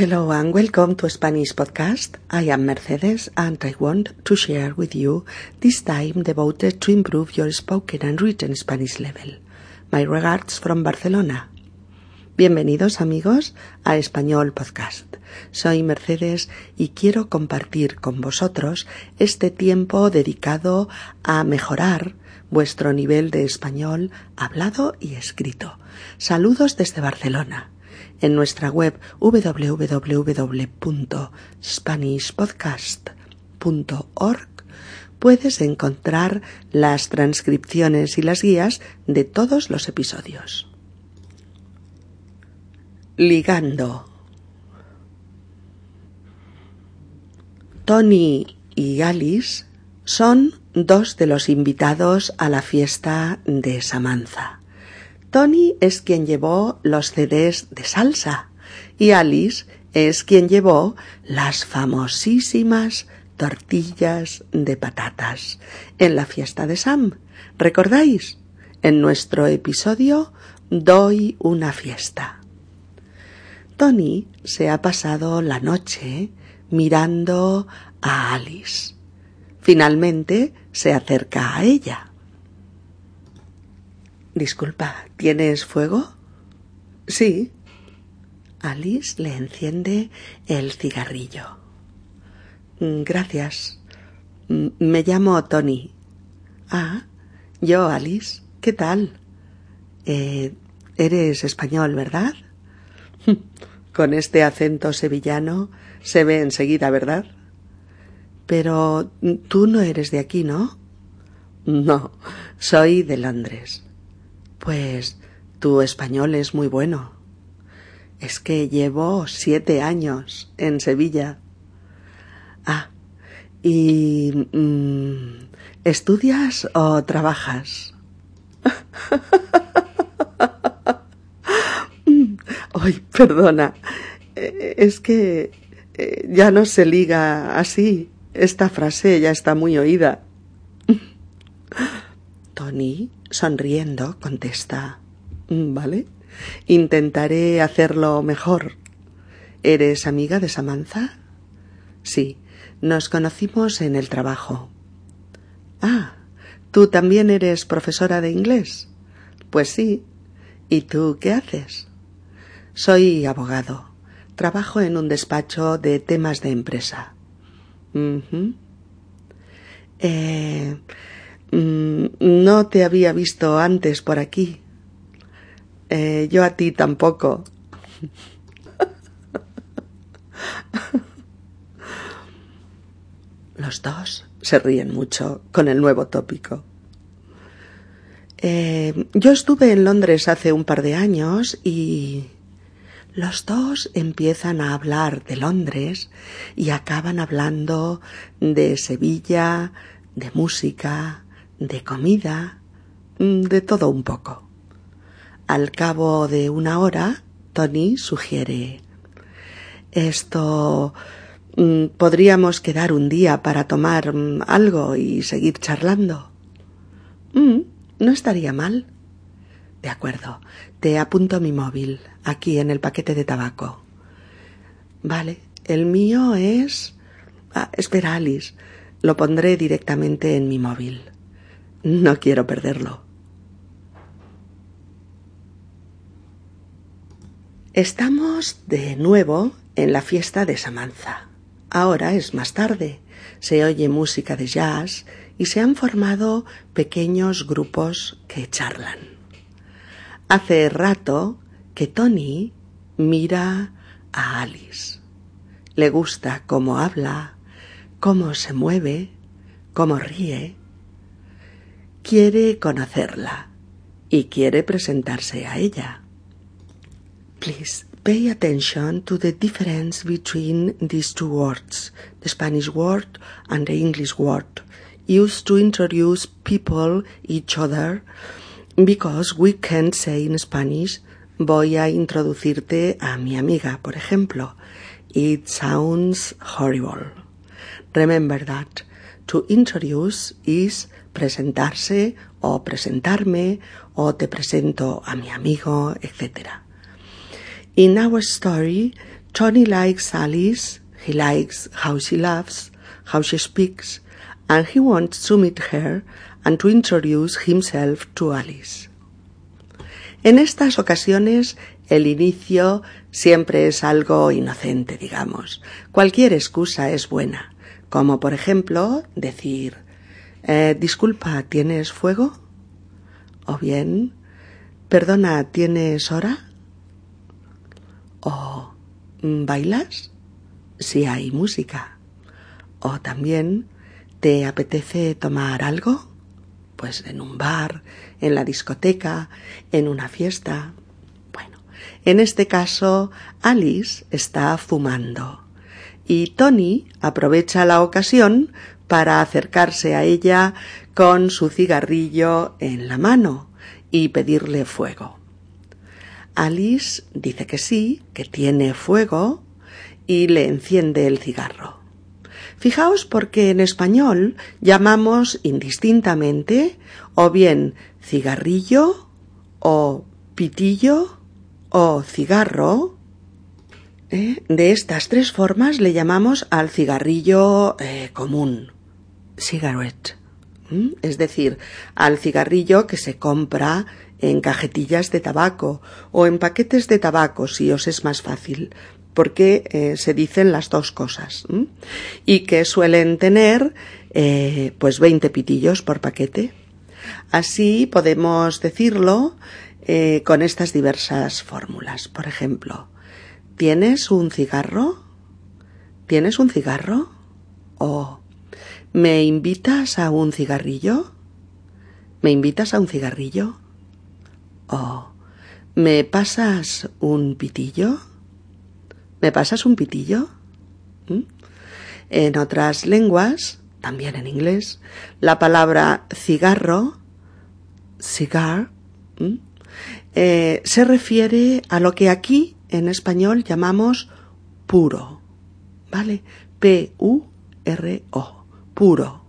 Hello and welcome to Spanish Podcast. I am Mercedes and I want to share with you this time devoted to improve your spoken and written Spanish level. My regards from Barcelona. Bienvenidos amigos a Español Podcast. Soy Mercedes y quiero compartir con vosotros este tiempo dedicado a mejorar vuestro nivel de español hablado y escrito. Saludos desde Barcelona. En nuestra web www.spanishpodcast.org puedes encontrar las transcripciones y las guías de todos los episodios. Ligando. Tony y Alice son dos de los invitados a la fiesta de Samantha. Tony es quien llevó los CDs de salsa y Alice es quien llevó las famosísimas tortillas de patatas en la fiesta de Sam. ¿Recordáis? En nuestro episodio Doy una fiesta. Tony se ha pasado la noche mirando a Alice. Finalmente se acerca a ella. Disculpa, ¿tienes fuego? Sí. Alice le enciende el cigarrillo. Gracias. Mm, me llamo Tony. Ah, yo, Alice. ¿Qué tal? Eh, eres español, ¿verdad? Con este acento sevillano se ve enseguida, ¿verdad? Pero tú no eres de aquí, ¿no? No, soy de Londres. Pues tu español es muy bueno. Es que llevo siete años en Sevilla. Ah, ¿y mm, estudias o trabajas? Ay, perdona. Eh, es que eh, ya no se liga así. Esta frase ya está muy oída. Tony, sonriendo, contesta Vale. Intentaré hacerlo mejor. ¿Eres amiga de Samantha? Sí, nos conocimos en el trabajo. Ah, ¿tú también eres profesora de inglés? Pues sí. ¿Y tú qué haces? Soy abogado. Trabajo en un despacho de temas de empresa. Eh, mm, no te había visto antes por aquí. Eh, yo a ti tampoco. Los dos se ríen mucho con el nuevo tópico. Eh, yo estuve en Londres hace un par de años y los dos empiezan a hablar de Londres y acaban hablando de Sevilla, de música, de comida, mm, de todo un poco. Al cabo de una hora, Tony sugiere esto mm, podríamos quedar un día para tomar mm, algo y seguir charlando. no estaría mal. De acuerdo, te apunto mi móvil aquí en el paquete de tabaco. Vale, el mío es. Ah, espera, Alice. Lo pondré directamente en mi móvil. No quiero perderlo. Estamos de nuevo en la fiesta de Samantha. Ahora es más tarde. Se oye música de jazz y se han formado pequeños grupos que charlan. Hace rato que Tony mira a Alice. Le gusta cómo habla, cómo se mueve, cómo ríe. Quiere conocerla y quiere presentarse a ella. Please pay attention to the difference between these two words, the Spanish word and the English word, used to introduce people each other Because we can't say in Spanish, voy a introducirte a mi amiga, por ejemplo. It sounds horrible. Remember that. To introduce is presentarse o presentarme o te presento a mi amigo, etc. In our story, Tony likes Alice, he likes how she laughs, how she speaks, and he wants to meet her and to introduce himself to Alice. En estas ocasiones el inicio siempre es algo inocente, digamos. Cualquier excusa es buena, como por ejemplo decir eh, disculpa, ¿tienes fuego? O bien, perdona, ¿tienes hora? O ¿bailas? Si hay música. O también, ¿te apetece tomar algo? Pues en un bar, en la discoteca, en una fiesta. Bueno, en este caso, Alice está fumando. Y Tony aprovecha la ocasión para acercarse a ella con su cigarrillo en la mano y pedirle fuego. Alice dice que sí, que tiene fuego y le enciende el cigarro. Fijaos porque en español llamamos indistintamente o bien cigarrillo o pitillo o cigarro ¿eh? De estas tres formas le llamamos al cigarrillo eh, común cigarette, es decir, al cigarrillo que se compra en cajetillas de tabaco o en paquetes de tabaco si os es más fácil, porque eh, se dicen las dos cosas y que suelen tener eh, pues 20 pitillos por paquete. Así podemos decirlo eh, con estas diversas fórmulas. Por ejemplo, ¿tienes un cigarro? ¿Tienes un cigarro? O ¿Me invitas a un cigarrillo? ¿Me invitas a un cigarrillo? ¿O me pasas un pitillo? ¿Me pasas un pitillo? ¿Mm? En otras lenguas, también en inglés, la palabra cigarro, cigar, eh, se refiere a lo que aquí en español llamamos puro, ¿vale? P-U-R-O puro.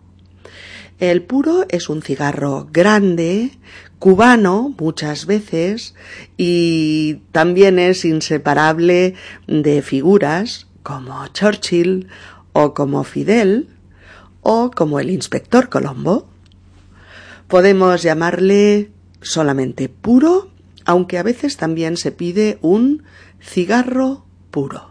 El puro es un cigarro grande, cubano muchas veces, y también es inseparable de figuras como Churchill o como Fidel o como el inspector Colombo. Podemos llamarle solamente puro, aunque a veces también se pide un cigarro puro.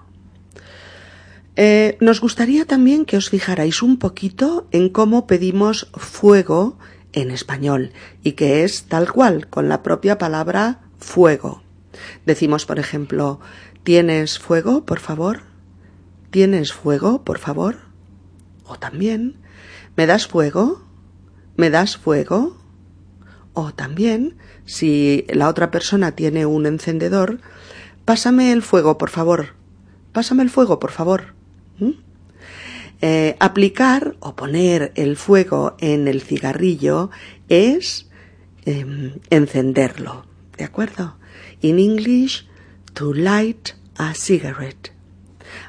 Eh, nos gustaría también que os fijarais un poquito en cómo pedimos fuego en español y que es tal cual, con la propia palabra fuego. Decimos, por ejemplo, ¿tienes fuego, por favor? ¿Tienes fuego, por favor? O también, ¿me das fuego? ¿Me das fuego? O también, si la otra persona tiene un encendedor, pásame el fuego, por favor. Pásame el fuego, por favor. Eh, aplicar o poner el fuego en el cigarrillo es em, encenderlo, ¿de acuerdo? In English, to light a cigarette.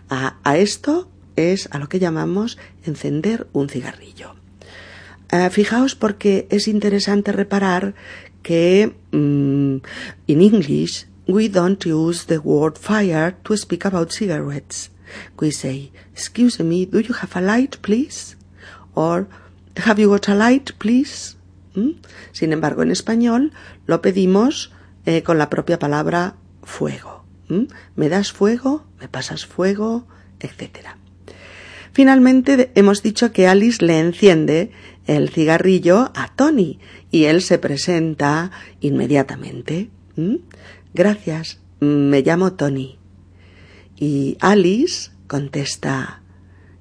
A, esto es a lo que llamamos encender un cigarrillo. Eh, fijaos porque es interesante reparar que mm, in English we don't use the word fire to speak about cigarettes. We say, Excuse me, do you have a light, please? Or, Have you got a light, please? ¿Mm? Sin embargo, en español lo pedimos eh, con la propia palabra fuego. ¿Mm? ¿Me das fuego? ¿Me pasas fuego? Etcétera. Finalmente hemos dicho que Alice le enciende el cigarrillo a Tony y él se presenta inmediatamente. ¿Mm? Gracias, me llamo Tony. Y Alice contesta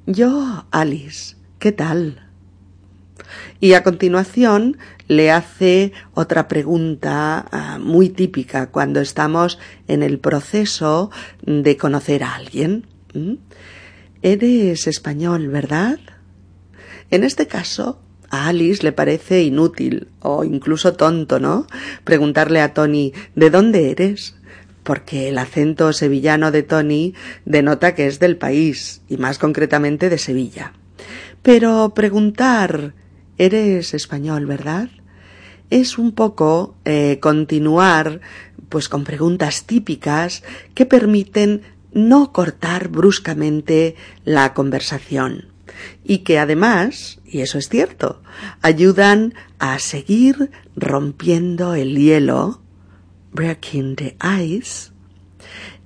Yo, Alice, ¿qué tal? Y a continuación le hace otra pregunta ah, muy típica cuando estamos en el proceso de conocer a alguien. ¿Mm? Eres español, ¿verdad? En este caso, a Alice le parece inútil o incluso tonto, ¿no? Preguntarle a Tony ¿de dónde eres? Porque el acento sevillano de Tony denota que es del país, y más concretamente de Sevilla. Pero preguntar ¿Eres español, verdad? Es un poco eh, continuar pues con preguntas típicas que permiten no cortar bruscamente la conversación y que además, y eso es cierto, ayudan a seguir rompiendo el hielo, breaking the ice,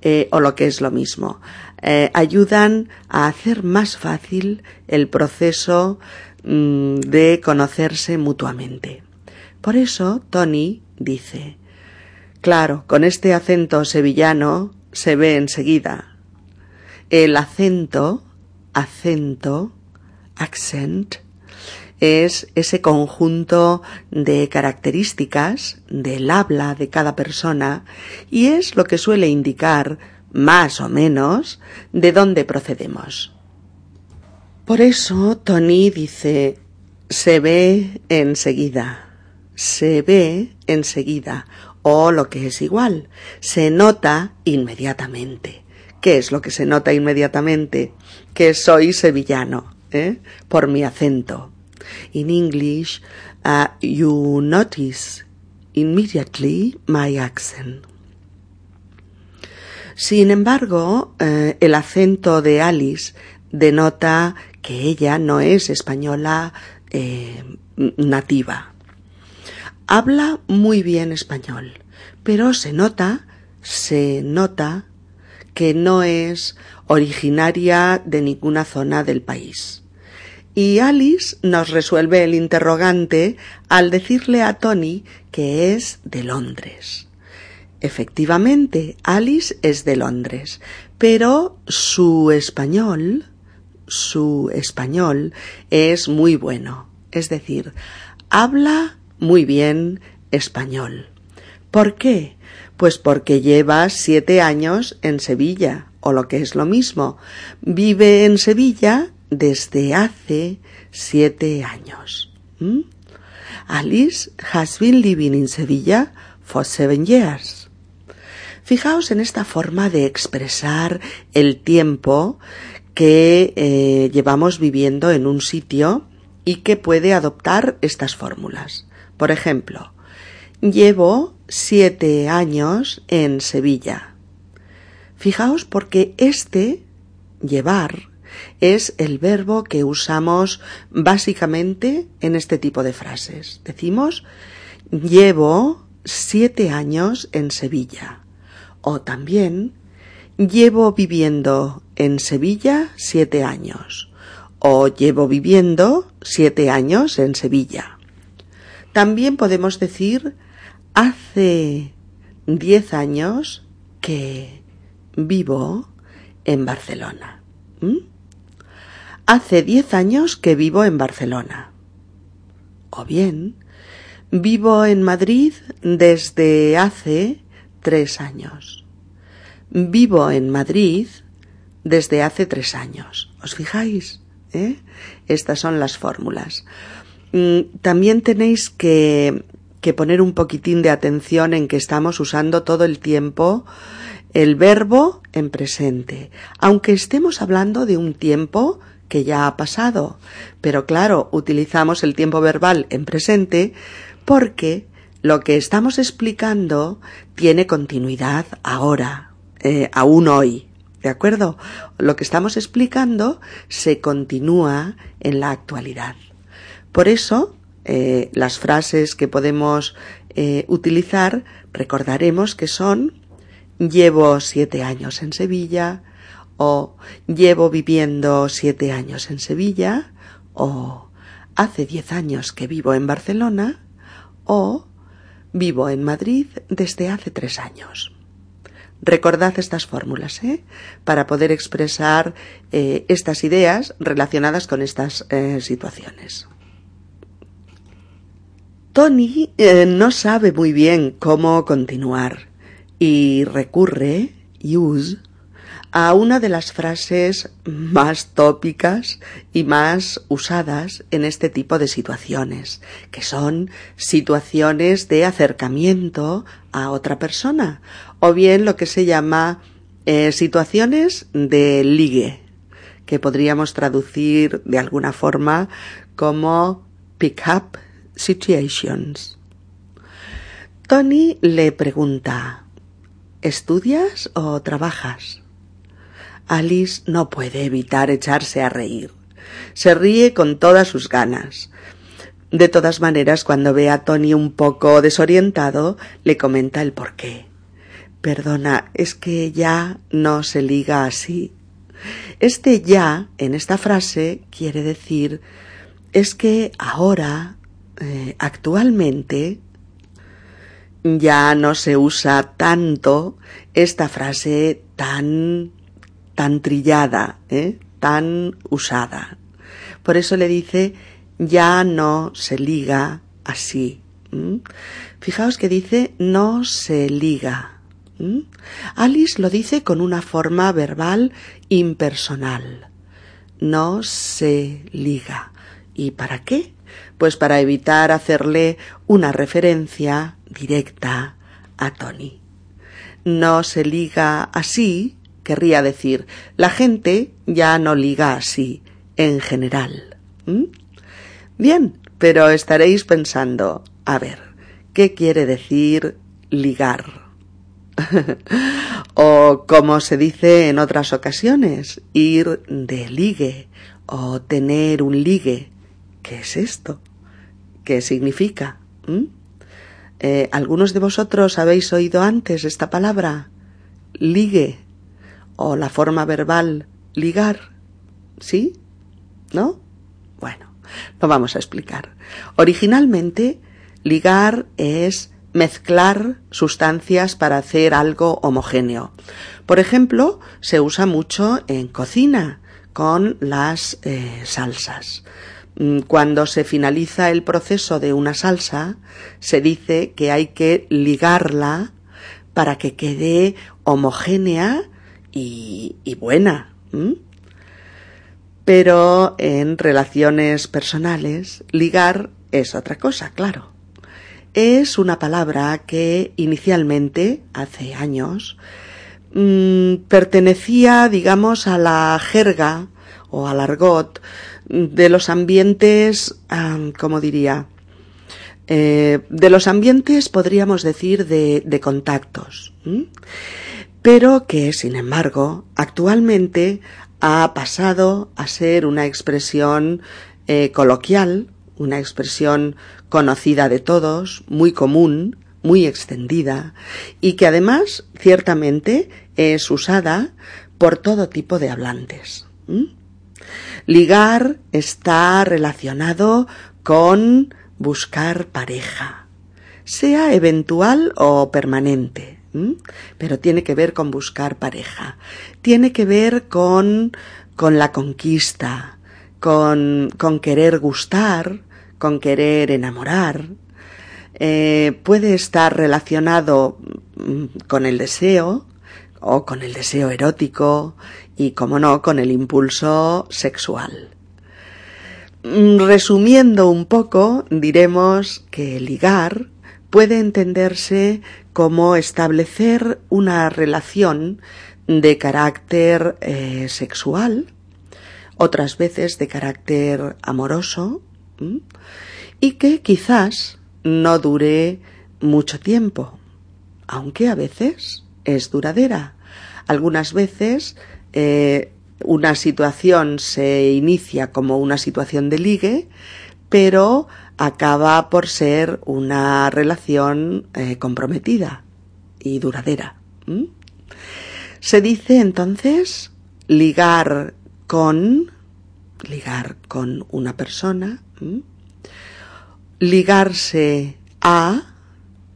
eh, o lo que es lo mismo, eh, ayudan a hacer más fácil el proceso mm, de conocerse mutuamente. Por eso Tony dice, claro, con este acento sevillano se ve enseguida. El acento, acento, accent, es ese conjunto de características del habla de cada persona y es lo que suele indicar, más o menos, de dónde procedemos. Por eso Tony dice se ve enseguida, se ve enseguida, o lo que es igual, se nota inmediatamente. ¿Qué es lo que se nota inmediatamente? Que soy sevillano, ¿eh? por mi acento. In English, uh, you notice immediately my accent. Sin embargo, eh, el acento de Alice denota que ella no es española eh, nativa. Habla muy bien español, pero se nota, se nota que no es originaria de ninguna zona del país. Y Alice nos resuelve el interrogante al decirle a Tony que es de Londres. Efectivamente, Alice es de Londres, pero su español, su español es muy bueno. Es decir, habla muy bien español. ¿Por qué? Pues porque lleva siete años en Sevilla, o lo que es lo mismo, vive en Sevilla desde hace siete años. ¿Mm? Alice has been living in Sevilla for seven years. Fijaos en esta forma de expresar el tiempo que eh, llevamos viviendo en un sitio y que puede adoptar estas fórmulas. Por ejemplo, llevo siete años en Sevilla. Fijaos porque este llevar es el verbo que usamos básicamente en este tipo de frases. Decimos llevo siete años en Sevilla. O también llevo viviendo en Sevilla siete años. O llevo viviendo siete años en Sevilla. También podemos decir hace diez años que vivo en Barcelona. Hace diez años que vivo en Barcelona. O bien, vivo en Madrid desde hace tres años. Vivo en Madrid desde hace tres años. ¿Os fijáis? ¿Eh? Estas son las fórmulas. Mm, también tenéis que, que poner un poquitín de atención en que estamos usando todo el tiempo el verbo en presente, aunque estemos hablando de un tiempo que ya ha pasado. Pero claro, utilizamos el tiempo verbal en presente porque lo que estamos explicando tiene continuidad ahora, eh, aún hoy. ¿De acuerdo? Lo que estamos explicando se continúa en la actualidad. Por eso, eh, las frases que podemos eh, utilizar recordaremos que son llevo siete años en Sevilla, o llevo viviendo siete años en Sevilla, o hace diez años que vivo en Barcelona, o vivo en Madrid desde hace tres años. Recordad estas fórmulas ¿eh? para poder expresar eh, estas ideas relacionadas con estas eh, situaciones. Tony eh, no sabe muy bien cómo continuar y recurre, use, a una de las frases más tópicas y más usadas en este tipo de situaciones, que son situaciones de acercamiento a otra persona, o bien lo que se llama eh, situaciones de ligue, que podríamos traducir de alguna forma como pick up situations. Tony le pregunta ¿Estudias o trabajas? Alice no puede evitar echarse a reír. Se ríe con todas sus ganas. De todas maneras, cuando ve a Tony un poco desorientado, le comenta el porqué. Perdona, es que ya no se liga así. Este ya en esta frase quiere decir es que ahora, eh, actualmente, ya no se usa tanto esta frase tan tan trillada, ¿eh? tan usada. Por eso le dice ya no se liga así. Fijaos que dice no se liga. Alice lo dice con una forma verbal impersonal. No se liga. ¿Y para qué? Pues para evitar hacerle una referencia directa a Tony. No se liga así, querría decir, la gente ya no liga así, en general. Bien, pero estaréis pensando, a ver, ¿qué quiere decir ligar? o como se dice en otras ocasiones, ir de ligue o tener un ligue. ¿Qué es esto? ¿Qué significa? Eh, ¿Algunos de vosotros habéis oído antes esta palabra? Ligue o la forma verbal ligar. ¿Sí? ¿No? Bueno, lo vamos a explicar. Originalmente, ligar es mezclar sustancias para hacer algo homogéneo. Por ejemplo, se usa mucho en cocina con las eh, salsas. Mm, cuando se finaliza el proceso de una salsa, se dice que hay que ligarla para que quede homogénea y, buena. Pero en relaciones personales, ligar es otra cosa, claro. Es una palabra que inicialmente, hace años, mm, pertenecía, digamos, a la jerga o al argot de los ambientes, como diría, eh, de los ambientes podríamos decir de, contactos, pero que, sin embargo, actualmente ha pasado a ser una expresión eh, coloquial, una expresión conocida de todos, muy común, muy extendida, y que además ciertamente es usada por todo tipo de hablantes. Ligar está relacionado con buscar pareja, sea eventual o permanente, pero tiene que ver con buscar pareja, tiene que ver con, con la conquista, con, con querer gustar, con querer enamorar, eh, puede estar relacionado mm, con el deseo o con el deseo erótico y, como no, con el impulso sexual. Mm, resumiendo un poco, diremos que ligar puede entenderse como establecer una relación de carácter eh, sexual, otras veces de carácter amoroso, y que quizás no dure mucho tiempo, aunque a veces es duradera. Algunas veces eh, una situación se inicia como una situación de ligue, pero acaba por ser una relación eh, comprometida y duradera. Se dice entonces ligar con, ligar con una persona, ligarse a,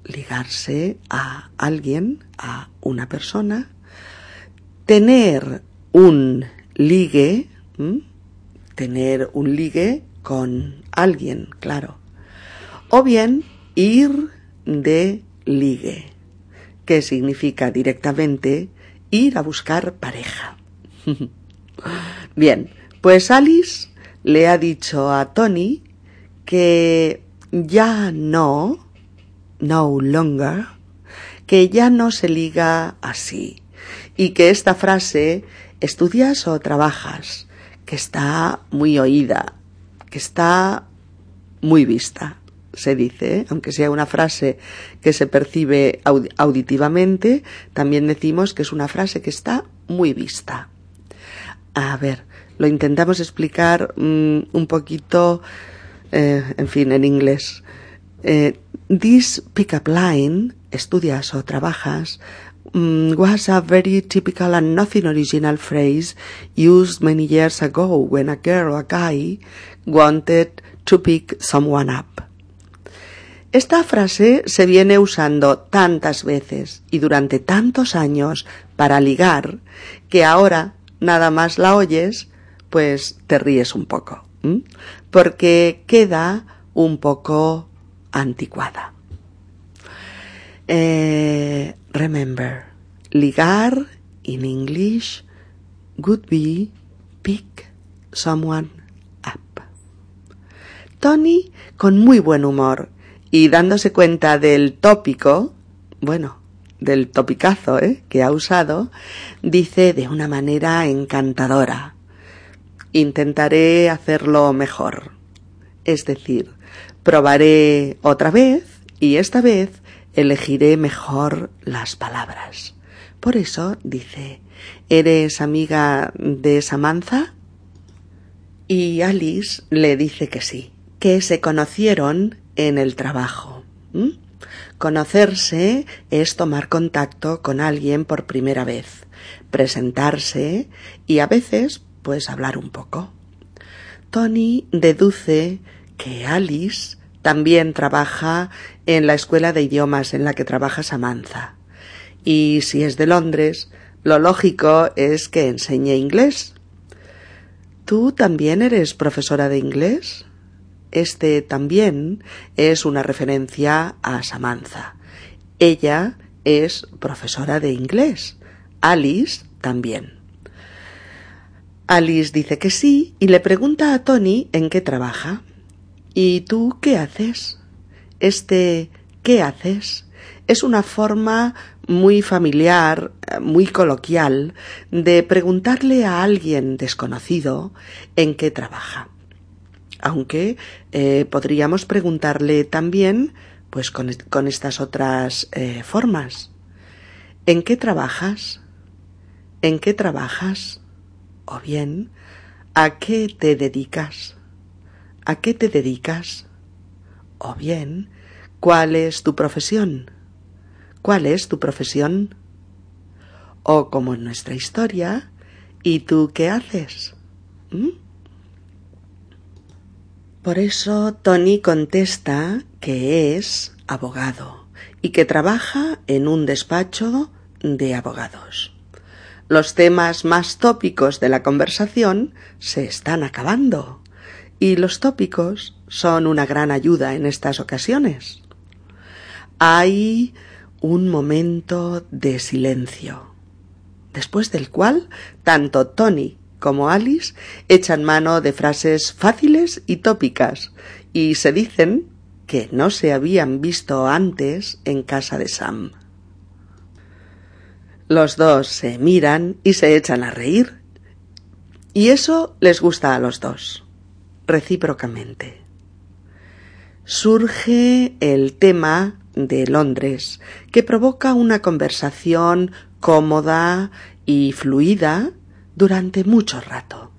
ligarse a alguien, a una persona, tener un ligue, tener un ligue con alguien, claro, o bien ir de ligue, que significa directamente ir a buscar pareja. Bien, pues Alice le ha dicho a Tony que ya no, no longer, que ya no se liga así y que esta frase estudias o trabajas, que está muy oída, que está muy vista, se dice, aunque sea una frase que se percibe auditivamente, también decimos que es una frase que está muy vista. A ver, lo intentamos explicar mm, un poquito, eh, en fin, en inglés. Eh, this pickup line, estudias o trabajas, was a very typical and nothing original phrase used many years ago when a girl or a guy wanted to pick someone up. Esta frase se viene usando tantas veces y durante tantos años para ligar que ahora nada más la oyes, pues te ríes un poco, porque queda un poco anticuada. Eh, remember, ligar in English would be pick someone up. Tony, con muy buen humor y dándose cuenta del tópico, bueno, del topicazo ¿eh? que ha usado, dice de una manera encantadora. Intentaré hacerlo mejor. Es decir, probaré otra vez y esta vez elegiré mejor las palabras. Por eso dice, ¿eres amiga de Samantha? Y Alice le dice que sí, que se conocieron en el trabajo. Conocerse es tomar contacto con alguien por primera vez, presentarse y a veces pues hablar un poco. Tony deduce que Alice también trabaja en la escuela de idiomas en la que trabaja Samantha. Y si es de Londres, lo lógico es que enseñe inglés. ¿Tú también eres profesora de inglés? Este también es una referencia a Samantha. Ella es profesora de inglés. Alice también. Alice dice que sí y le pregunta a Tony en qué trabaja. ¿Y tú qué haces? Este ¿qué haces? es una forma muy familiar, muy coloquial, de preguntarle a alguien desconocido en qué trabaja. Aunque eh, podríamos preguntarle también, pues con, estas otras eh, formas. ¿En qué trabajas? ¿En qué trabajas? O bien, ¿a qué te dedicas? ¿A qué te dedicas? O bien, ¿cuál es tu profesión? ¿Cuál es tu profesión? O como en nuestra historia, ¿y tú qué haces? ¿Mm? Por eso Tony contesta que es abogado y que trabaja en un despacho de abogados. Los temas más tópicos de la conversación se están acabando y los tópicos son una gran ayuda en estas ocasiones. Hay un momento de silencio, después del cual tanto Tony como Alice echan mano de frases fáciles y tópicas y se dicen que no se habían visto antes en casa de Sam. Los dos se miran y se echan a reír. Y eso les gusta a los dos recíprocamente. Surge el tema de Londres, que provoca una conversación cómoda y fluida durante mucho rato.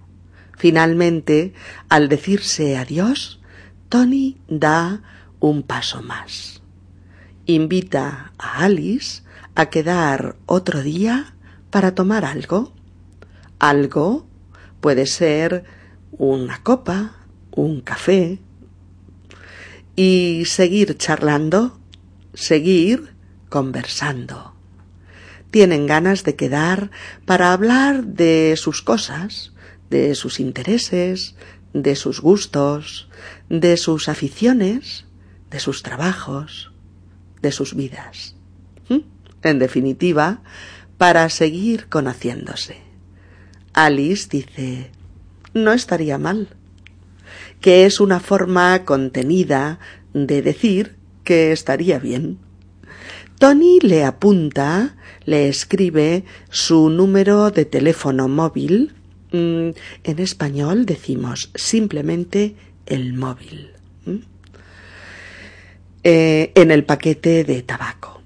Finalmente, al decirse adiós, Tony da un paso más. Invita a Alice a quedar otro día para tomar algo. Algo puede ser una copa, un café y seguir charlando, seguir conversando. Tienen ganas de quedar para hablar de sus cosas, de sus intereses, de sus gustos, de sus aficiones, de sus trabajos, de sus vidas. ¿Mm? En definitiva, para seguir conociéndose. Alice dice, no estaría mal que es una forma contenida de decir que estaría bien. Tony le apunta, le escribe su número de teléfono móvil. Mm, en español decimos simplemente el móvil. Eh, en el paquete de tabaco.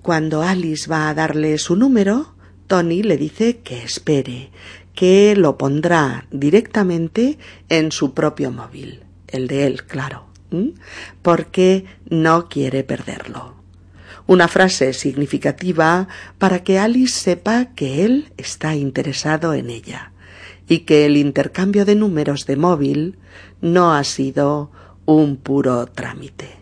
Cuando Alice va a darle su número, Tony le dice que espere, que lo pondrá directamente en su propio móvil, el de él, claro, porque no quiere perderlo. Una frase significativa para que Alice sepa que él está interesado en ella y que el intercambio de números de móvil no ha sido un puro trámite.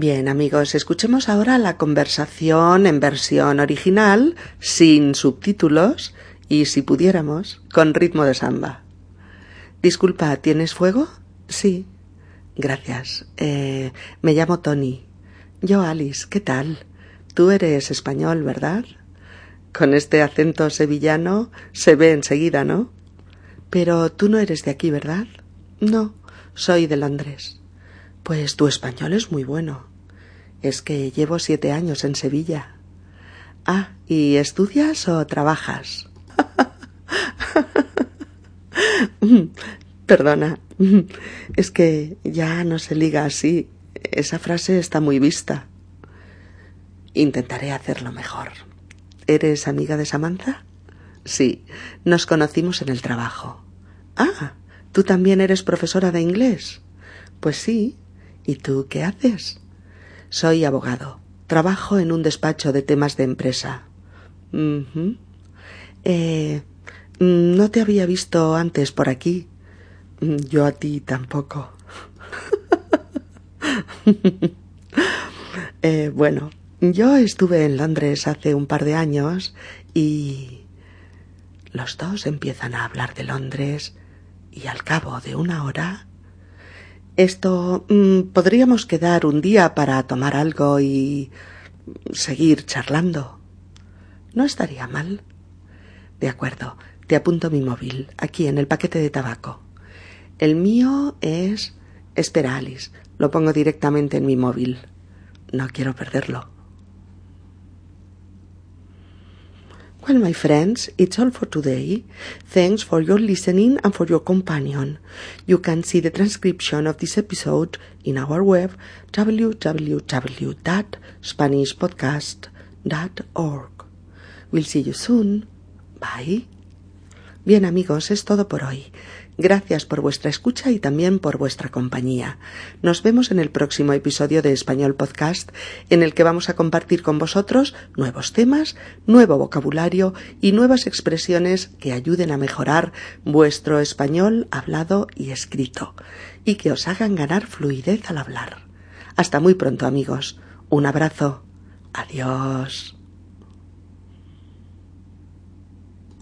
Bien amigos, escuchemos ahora la conversación en versión original, sin subtítulos y, si pudiéramos, con ritmo de samba. Disculpa, ¿tienes fuego? Sí. Gracias. Eh, me llamo Tony. Yo Alice, ¿qué tal? Tú eres español, ¿verdad? Con este acento sevillano se ve enseguida, ¿no? Pero tú no eres de aquí, ¿verdad? No, soy de Londres. Pues tu español es muy bueno. Es que llevo siete años en Sevilla. Ah, ¿y estudias o trabajas? Perdona, es que ya no se liga así. Esa frase está muy vista. Intentaré hacerlo mejor. ¿Eres amiga de Samantha? Sí, nos conocimos en el trabajo. Ah, ¿tú también eres profesora de inglés? Pues sí. ¿Y tú qué haces? Soy abogado. Trabajo en un despacho de temas de empresa. eh, no te había visto antes por aquí. Yo a ti tampoco. eh, bueno, yo estuve en Londres hace un par de años y los dos empiezan a hablar de Londres y al cabo de una hora esto mm, podríamos quedar un día para tomar algo y seguir charlando. No estaría mal. De acuerdo, te apunto mi móvil, aquí en el paquete de tabaco. El mío es... Espera, Alice, lo pongo directamente en mi móvil. No quiero perderlo. Well, my friends, it's all for today. Thanks for your listening and for your companion. You can see the transcription of this episode in our web www.spanishpodcast.org. We'll see you soon. Bye. Bien amigos, es todo por hoy. Gracias por vuestra escucha y también por vuestra compañía. Nos vemos en el próximo episodio de Español Podcast, en el que vamos a compartir con vosotros nuevos temas, nuevo vocabulario y nuevas expresiones que ayuden a mejorar vuestro español hablado y escrito, y que os hagan ganar fluidez al hablar. Hasta muy pronto amigos. Un abrazo. Adiós.